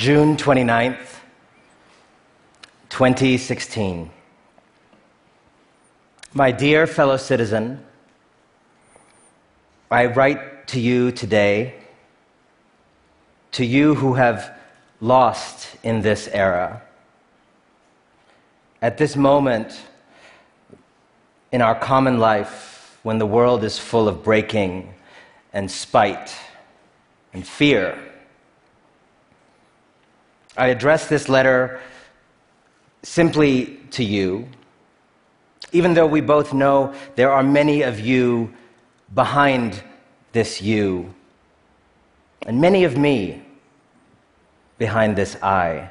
June 29th, 2016. My dear fellow citizen, I write to you today, to you who have lost in this era. At this moment in our common life, when the world is full of breaking and spite and fear, I address this letter simply to you, even though we both know there are many of you behind this you, and many of me behind this I.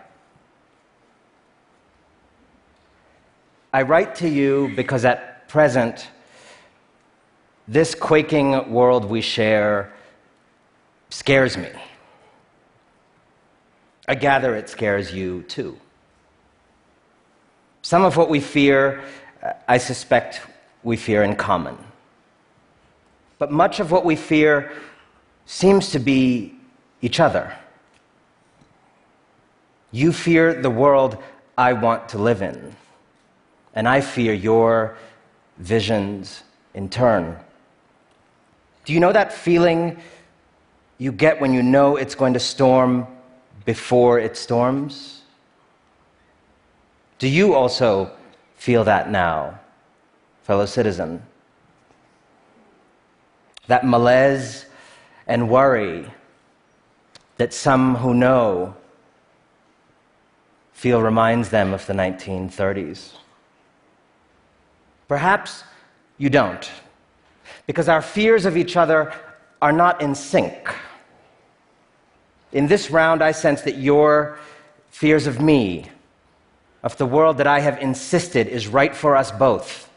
I write to you because at present, this quaking world we share scares me. I gather it scares you too. Some of what we fear, uh, I suspect we fear in common. But much of what we fear seems to be each other. You fear the world I want to live in, and I fear your visions in turn. Do you know that feeling you get when you know it's going to storm before it storms? Do you also feel that now, fellow citizen? That malaise and worry that some who know feel reminds them of the 1930s. Perhaps you don't, because our fears of each other are not in sync. In this round, I sense that your fears of me, of the world that I have insisted is right for us both,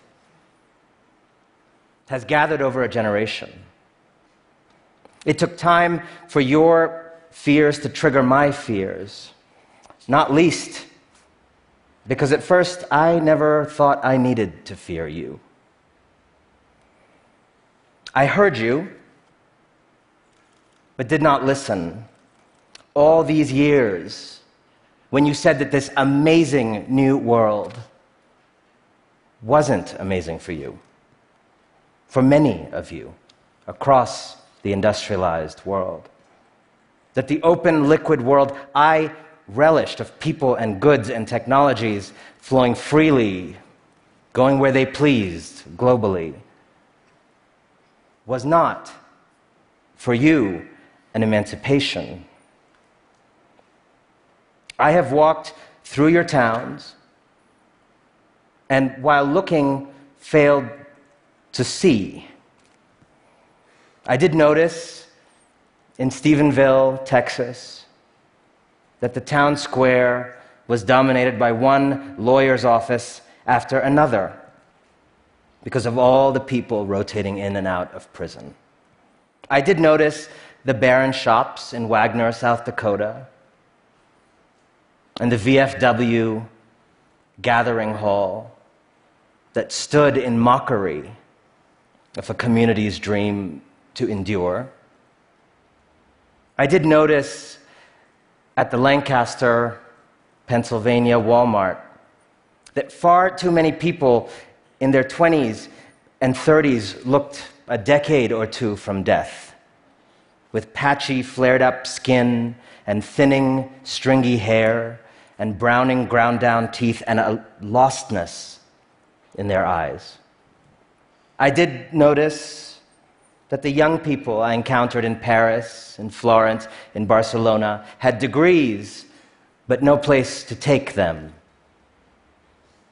has gathered over a generation. It took time for your fears to trigger my fears, not least because at first I never thought I needed to fear you. I heard you, but did not listen all these years when you said that this amazing new world wasn't amazing for you, for many of you across the industrialized world. That the open, liquid world I relished of people and goods and technologies flowing freely, going where they pleased globally, was not for you an emancipation I have walked through your towns, and while looking, failed to see. I did notice in Stephenville, Texas, that the town square was dominated by one lawyer's office after another because of all the people rotating in and out of prison. I did notice the barren shops in Wagner, South Dakota, and the VFW gathering hall that stood in mockery of a community's dream to endure. I did notice at the Lancaster, Pennsylvania Walmart that far too many people in their 20s and 30s looked a decade or two from death, with patchy, flared up skin and thinning, stringy hair and browning, ground down teeth and a lostness in their eyes. I did notice that the young people I encountered in Paris, in Florence, in Barcelona had degrees, but no place to take them.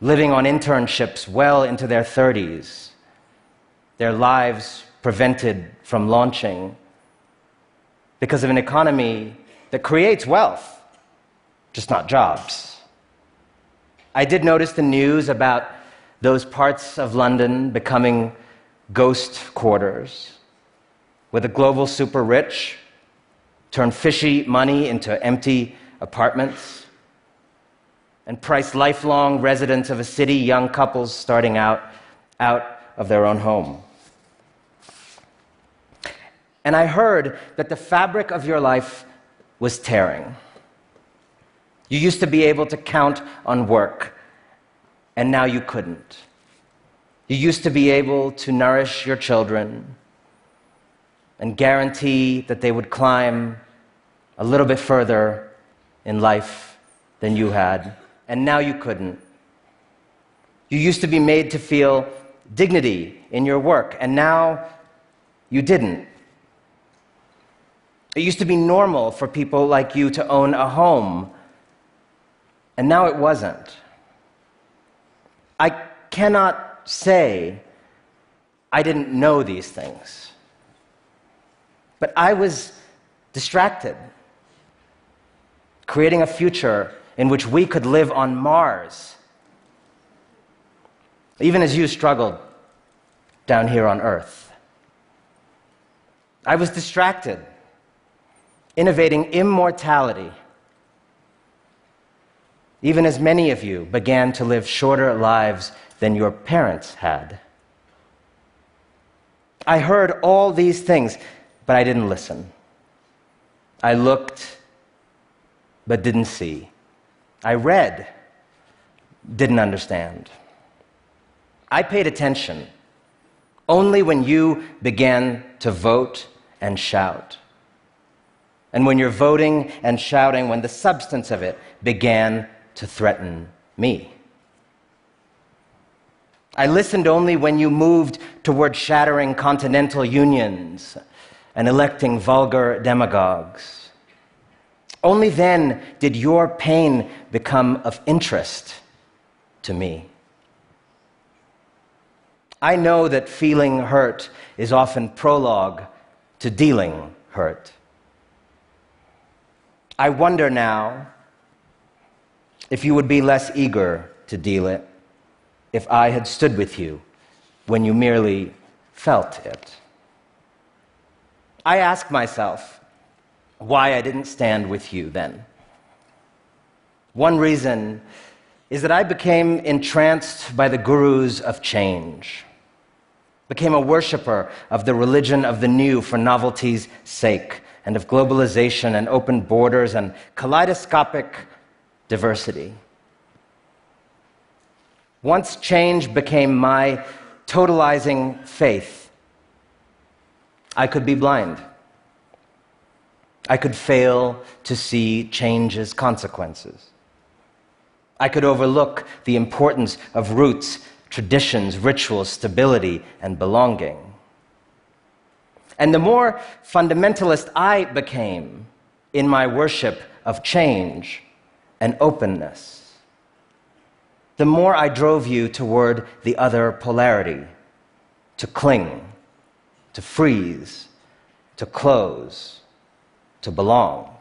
Living on internships well into their 30s, their lives prevented from launching because of an economy that creates wealth just not jobs. I did notice the news about those parts of London becoming ghost quarters, where the global super rich turn fishy money into empty apartments and price lifelong residents of a city, young couples starting out out of their own home. And I heard that the fabric of your life was tearing You used to be able to count on work, and now you couldn't. You used to be able to nourish your children and guarantee that they would climb a little bit further in life than you had, and now you couldn't. You used to be made to feel dignity in your work, and now you didn't. It used to be normal for people like you to own a home, and now it wasn't. I cannot say I didn't know these things, but I was distracted, creating a future in which we could live on Mars, even as you struggled down here on Earth. I was distracted innovating immortality, even as many of you began to live shorter lives than your parents had. I heard all these things, but I didn't listen. I looked, but didn't see. I read, didn't understand. I paid attention only when you began to vote and shout and when you're voting and shouting, when the substance of it began to threaten me. I listened only when you moved toward shattering continental unions and electing vulgar demagogues. Only then did your pain become of interest to me. I know that feeling hurt is often prologue to dealing hurt. I wonder now if you would be less eager to deal it if I had stood with you when you merely felt it. I ask myself why I didn't stand with you then. One reason is that I became entranced by the gurus of change, became a worshiper of the religion of the new for novelty's sake and of globalization and open borders and kaleidoscopic diversity. Once change became my totalizing faith, I could be blind. I could fail to see change's consequences. I could overlook the importance of roots, traditions, rituals, stability, and belonging. And the more fundamentalist I became in my worship of change and openness, the more I drove you toward the other polarity to cling, to freeze, to close, to belong.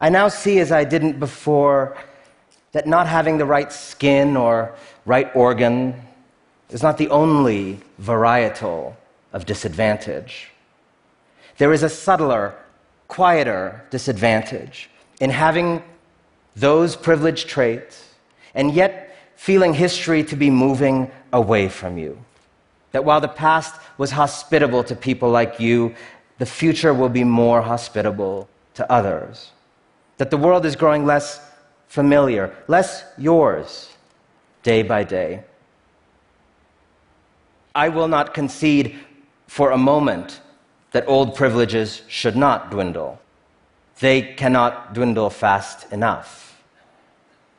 I now see, as I didn't before, that not having the right skin or right organ is not the only varietal of disadvantage. There is a subtler, quieter disadvantage in having those privileged traits and yet feeling history to be moving away from you. That while the past was hospitable to people like you, the future will be more hospitable to others. That the world is growing less familiar, less yours, day by day. I will not concede for a moment that old privileges should not dwindle. They cannot dwindle fast enough.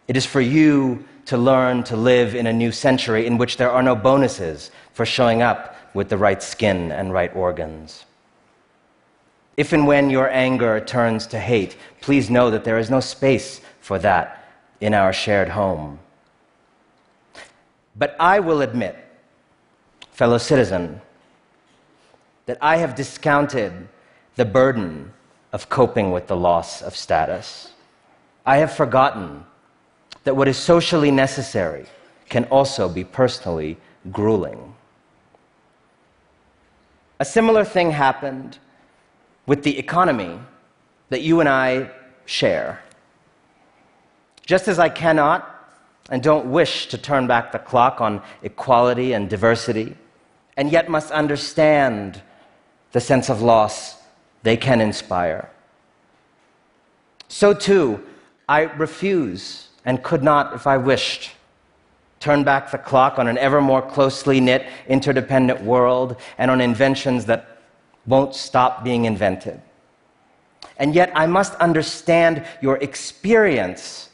It is for you to learn to live in a new century in which there are no bonuses for showing up with the right skin and right organs. If and when your anger turns to hate, please know that there is no space for that in our shared home. But I will admit, fellow citizen, that I have discounted the burden of coping with the loss of status. I have forgotten that what is socially necessary can also be personally grueling. A similar thing happened with the economy that you and I share. Just as I cannot and don't wish to turn back the clock on equality and diversity, and yet must understand the sense of loss they can inspire. So too, I refuse and could not, if I wished, turn back the clock on an ever more closely knit, interdependent world and on inventions that won't stop being invented. And yet, I must understand your experience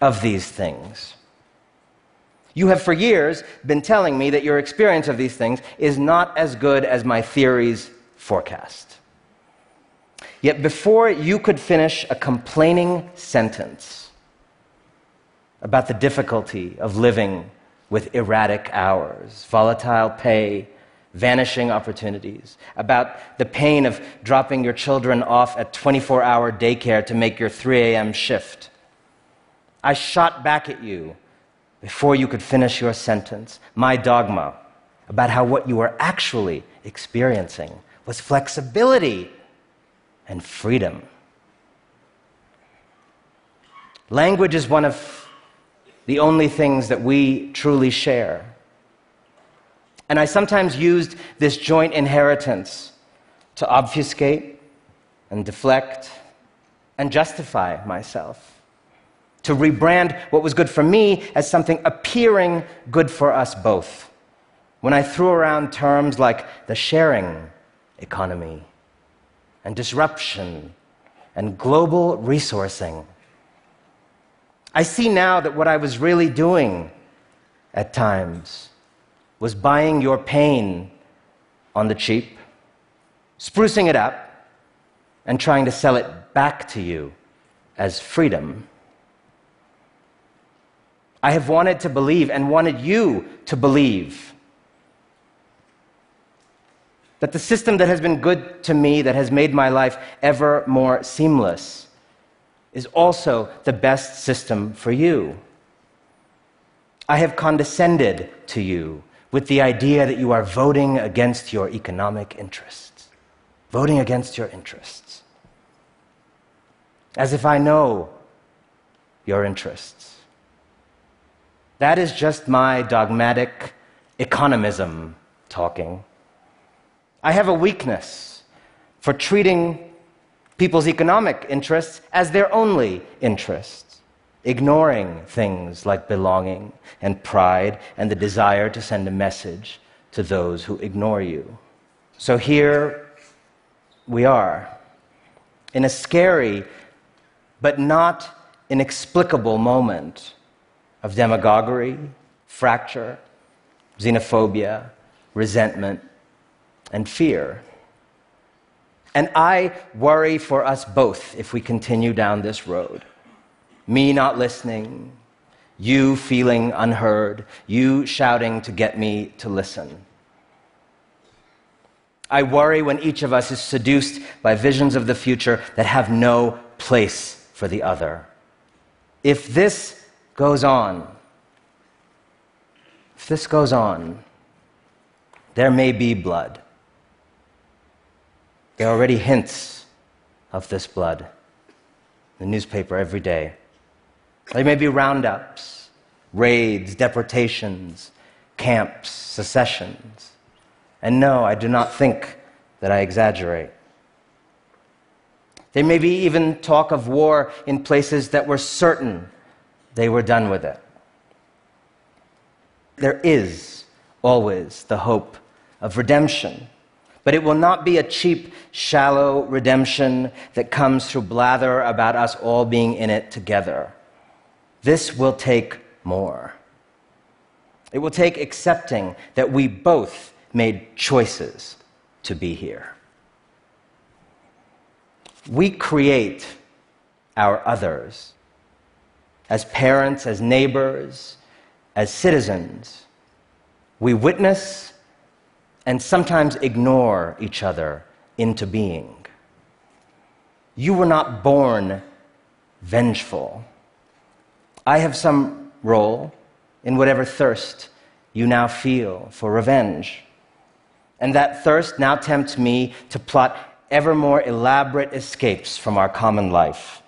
of these things. You have for years been telling me that your experience of these things is not as good as my theories forecast. Yet before you could finish a complaining sentence about the difficulty of living with erratic hours, volatile pay, vanishing opportunities, about the pain of dropping your children off at 24 hour daycare to make your 3 a.m. shift, I shot back at you before you could finish your sentence my dogma about how what you were actually experiencing was flexibility and freedom. Language is one of the only things that we truly share. And I sometimes used this joint inheritance to obfuscate and deflect and justify myself, to rebrand what was good for me as something appearing good for us both. When I threw around terms like the sharing economy and disruption and global resourcing. I see now that what I was really doing at times was buying your pain on the cheap, sprucing it up, and trying to sell it back to you as freedom. I have wanted to believe and wanted you to believe that the system that has been good to me, that has made my life ever more seamless, is also the best system for you. I have condescended to you with the idea that you are voting against your economic interests, voting against your interests, as if I know your interests. That is just my dogmatic economism talking. I have a weakness for treating people's economic interests as their only interests, ignoring things like belonging and pride and the desire to send a message to those who ignore you. So here we are, in a scary but not inexplicable moment of demagoguery, fracture, xenophobia, resentment, and fear. And I worry for us both if we continue down this road. Me not listening, you feeling unheard, you shouting to get me to listen. I worry when each of us is seduced by visions of the future that have no place for the other. If this goes on, if this goes on, there may be blood. There are already hints of this blood in the newspaper every day. There may be roundups, raids, deportations, camps, secessions. And no, I do not think that I exaggerate. There may be even talk of war in places that were certain they were done with it. There is always the hope of redemption but it will not be a cheap, shallow redemption that comes through blather about us all being in it together. This will take more. It will take accepting that we both made choices to be here. We create our others as parents, as neighbors, as citizens. We witness and sometimes ignore each other into being. You were not born vengeful. I have some role in whatever thirst you now feel for revenge. And that thirst now tempts me to plot ever more elaborate escapes from our common life,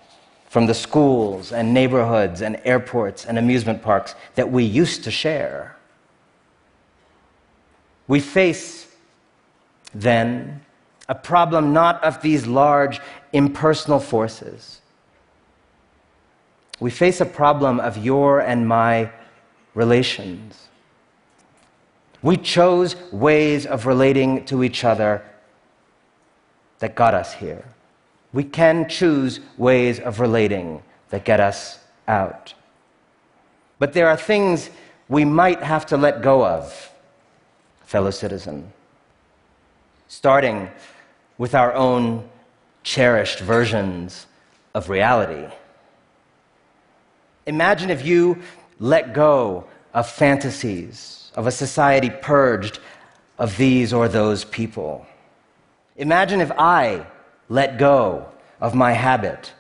from the schools and neighborhoods and airports and amusement parks that we used to share. We face, then, a problem not of these large impersonal forces, we face a problem of your and my relations. We chose ways of relating to each other that got us here. We can choose ways of relating that get us out. But there are things we might have to let go of, fellow citizen, starting with our own cherished versions of reality. Imagine if you let go of fantasies of a society purged of these or those people. Imagine if I let go of my habit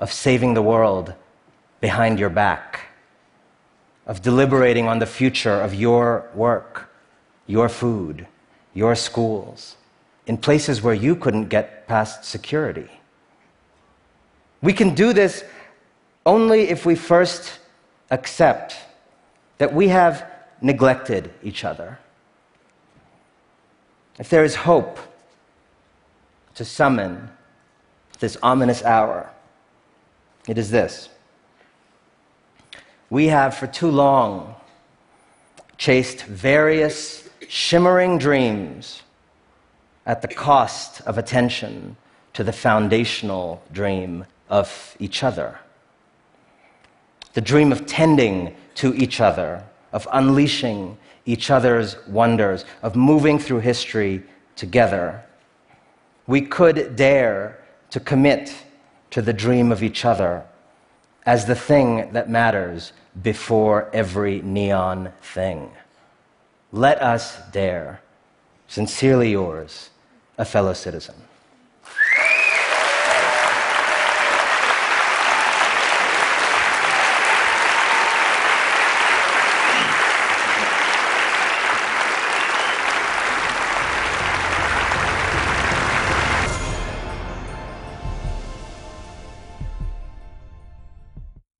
of saving the world behind your back, of deliberating on the future of your work, your food, your schools, in places where you couldn't get past security. We can do this only if we first accept that we have neglected each other. If there is hope to summon this ominous hour, it is this. We have for too long chased various shimmering dreams at the cost of attention to the foundational dream of each other. The dream of tending to each other, of unleashing each other's wonders, of moving through history together. We could dare to commit to the dream of each other as the thing that matters before every neon thing. Let us dare. Sincerely yours, a fellow citizen.